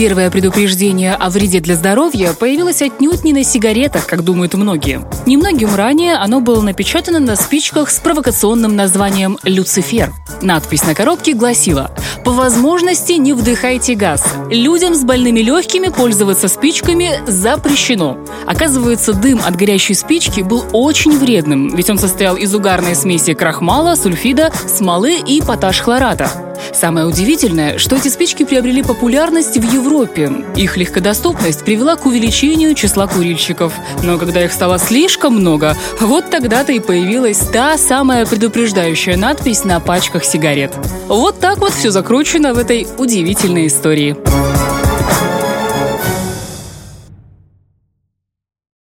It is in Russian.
Первое предупреждение о вреде для здоровья появилось отнюдь не на сигаретах, как думают многие. Немногим ранее оно было напечатано на спичках с провокационным названием «Люцифер». Надпись на коробке гласила «По возможности не вдыхайте газ. Людям с больными легкими пользоваться спичками запрещено». Оказывается, дым от горящей спички был очень вредным, ведь он состоял из угарной смеси крахмала, сульфида, смолы и поташ-хлората. Самое удивительное, что эти спички приобрели популярность в Европе. Их легкодоступность привела к увеличению числа курильщиков. Но когда их стало слишком много, вот тогда-то и появилась та самая предупреждающая надпись на пачках сигарет. Вот так вот все закручено в этой удивительной истории.